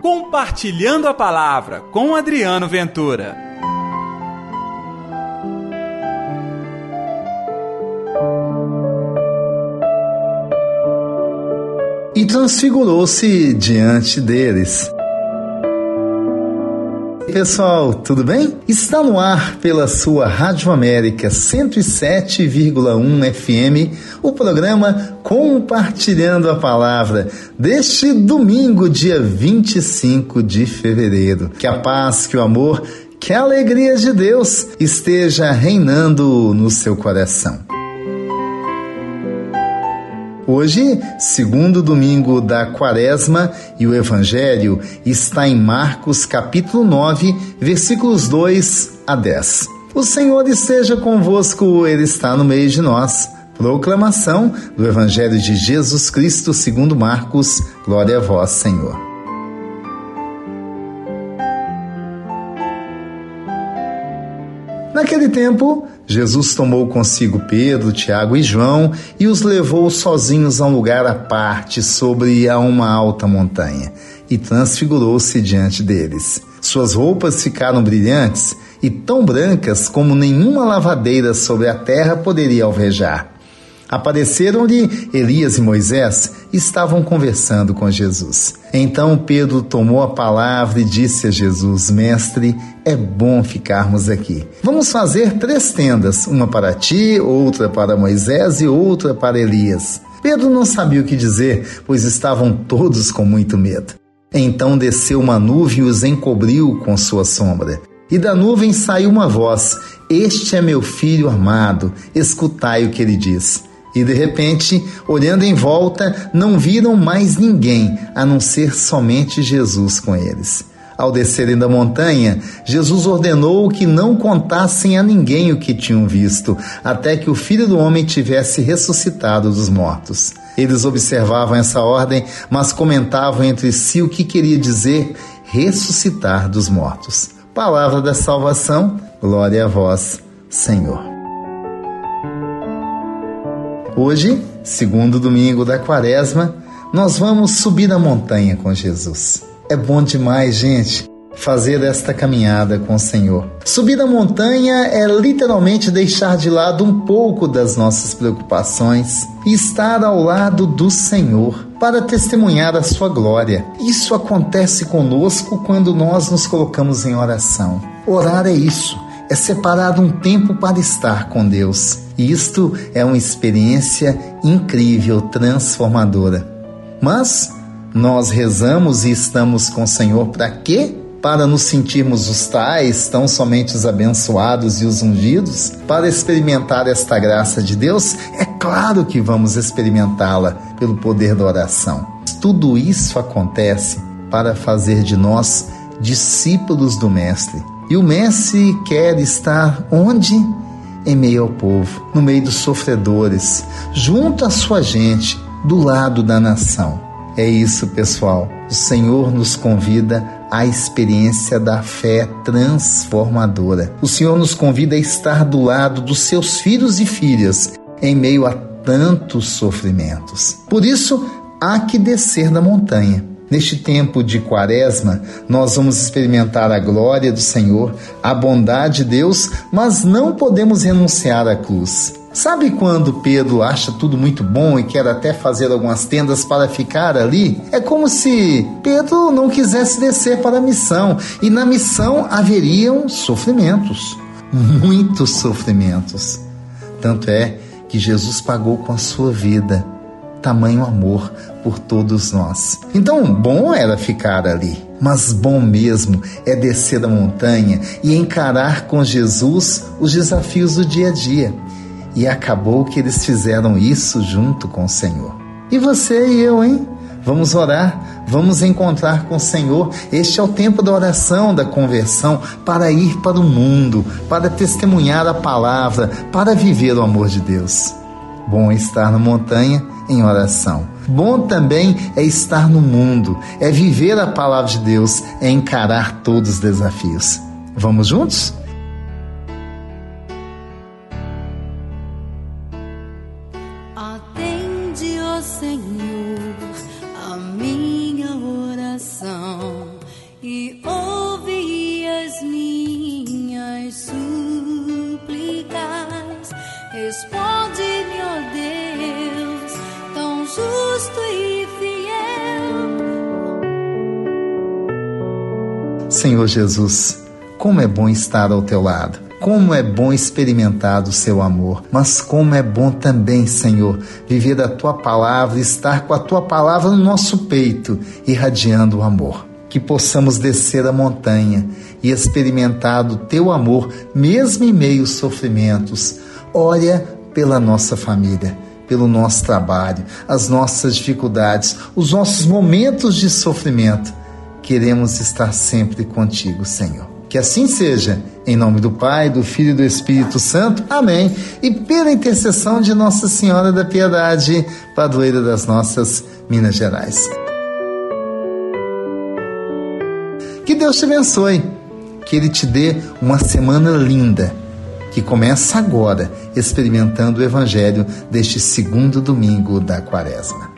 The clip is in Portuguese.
Compartilhando a Palavra com Adriano Ventura. E transfigurou-se diante deles pessoal, tudo bem? Está no ar pela sua Rádio América 107,1 FM o programa Compartilhando a Palavra deste domingo, dia 25 de fevereiro. Que a paz, que o amor, que a alegria de Deus esteja reinando no seu coração. Hoje, segundo domingo da quaresma, e o evangelho está em Marcos capítulo 9, versículos 2 a 10. O Senhor esteja convosco, Ele está no meio de nós. Proclamação do Evangelho de Jesus Cristo segundo Marcos. Glória a vós, Senhor. Naquele tempo, Jesus tomou consigo Pedro, Tiago e João e os levou sozinhos a um lugar à parte sobre a uma alta montanha e transfigurou-se diante deles. Suas roupas ficaram brilhantes e tão brancas como nenhuma lavadeira sobre a terra poderia alvejar. Apareceram-lhe Elias e Moisés estavam conversando com Jesus. Então Pedro tomou a palavra e disse a Jesus: Mestre, é bom ficarmos aqui. Vamos fazer três tendas, uma para ti, outra para Moisés e outra para Elias. Pedro não sabia o que dizer, pois estavam todos com muito medo. Então desceu uma nuvem e os encobriu com sua sombra. E da nuvem saiu uma voz: Este é meu filho amado, escutai o que ele diz. E de repente, olhando em volta, não viram mais ninguém a não ser somente Jesus com eles. Ao descerem da montanha, Jesus ordenou que não contassem a ninguém o que tinham visto, até que o filho do homem tivesse ressuscitado dos mortos. Eles observavam essa ordem, mas comentavam entre si o que queria dizer ressuscitar dos mortos. Palavra da salvação, glória a vós, Senhor. Hoje, segundo domingo da quaresma, nós vamos subir a montanha com Jesus. É bom demais, gente, fazer esta caminhada com o Senhor. Subir a montanha é literalmente deixar de lado um pouco das nossas preocupações e estar ao lado do Senhor para testemunhar a sua glória. Isso acontece conosco quando nós nos colocamos em oração. Orar é isso é separar um tempo para estar com Deus. Isto é uma experiência incrível, transformadora. Mas nós rezamos e estamos com o Senhor para quê? Para nos sentirmos os tais, tão somente os abençoados e os ungidos? Para experimentar esta graça de Deus? É claro que vamos experimentá-la pelo poder da oração. Tudo isso acontece para fazer de nós discípulos do Mestre e o Mestre quer estar onde? Em meio ao povo, no meio dos sofredores, junto à sua gente, do lado da nação. É isso, pessoal. O Senhor nos convida à experiência da fé transformadora. O Senhor nos convida a estar do lado dos seus filhos e filhas em meio a tantos sofrimentos. Por isso, há que descer da montanha Neste tempo de quaresma, nós vamos experimentar a glória do Senhor, a bondade de Deus, mas não podemos renunciar à cruz. Sabe quando Pedro acha tudo muito bom e quer até fazer algumas tendas para ficar ali? É como se Pedro não quisesse descer para a missão, e na missão haveriam sofrimentos, muitos sofrimentos. Tanto é que Jesus pagou com a sua vida tamanho amor por todos nós. Então, bom era ficar ali, mas bom mesmo é descer da montanha e encarar com Jesus os desafios do dia a dia. E acabou que eles fizeram isso junto com o Senhor. E você e eu, hein? Vamos orar, vamos encontrar com o Senhor. Este é o tempo da oração, da conversão, para ir para o mundo, para testemunhar a palavra, para viver o amor de Deus. Bom estar na montanha em oração. Bom também é estar no mundo, é viver a palavra de Deus, é encarar todos os desafios. Vamos juntos? Atende, ó Senhor, a minha oração e ouve as minhas súplicas. Responde Senhor Jesus, como é bom estar ao teu lado. Como é bom experimentar o seu amor, mas como é bom também, Senhor, viver a tua palavra, estar com a tua palavra no nosso peito, irradiando o amor. Que possamos descer a montanha e experimentar o teu amor, mesmo em meio aos sofrimentos. Olha pela nossa família, pelo nosso trabalho, as nossas dificuldades, os nossos momentos de sofrimento. Queremos estar sempre contigo, Senhor. Que assim seja, em nome do Pai, do Filho e do Espírito Santo. Amém. E pela intercessão de Nossa Senhora da Piedade, padroeira das nossas Minas Gerais. Que Deus te abençoe. Que Ele te dê uma semana linda, que começa agora, experimentando o Evangelho deste segundo domingo da Quaresma.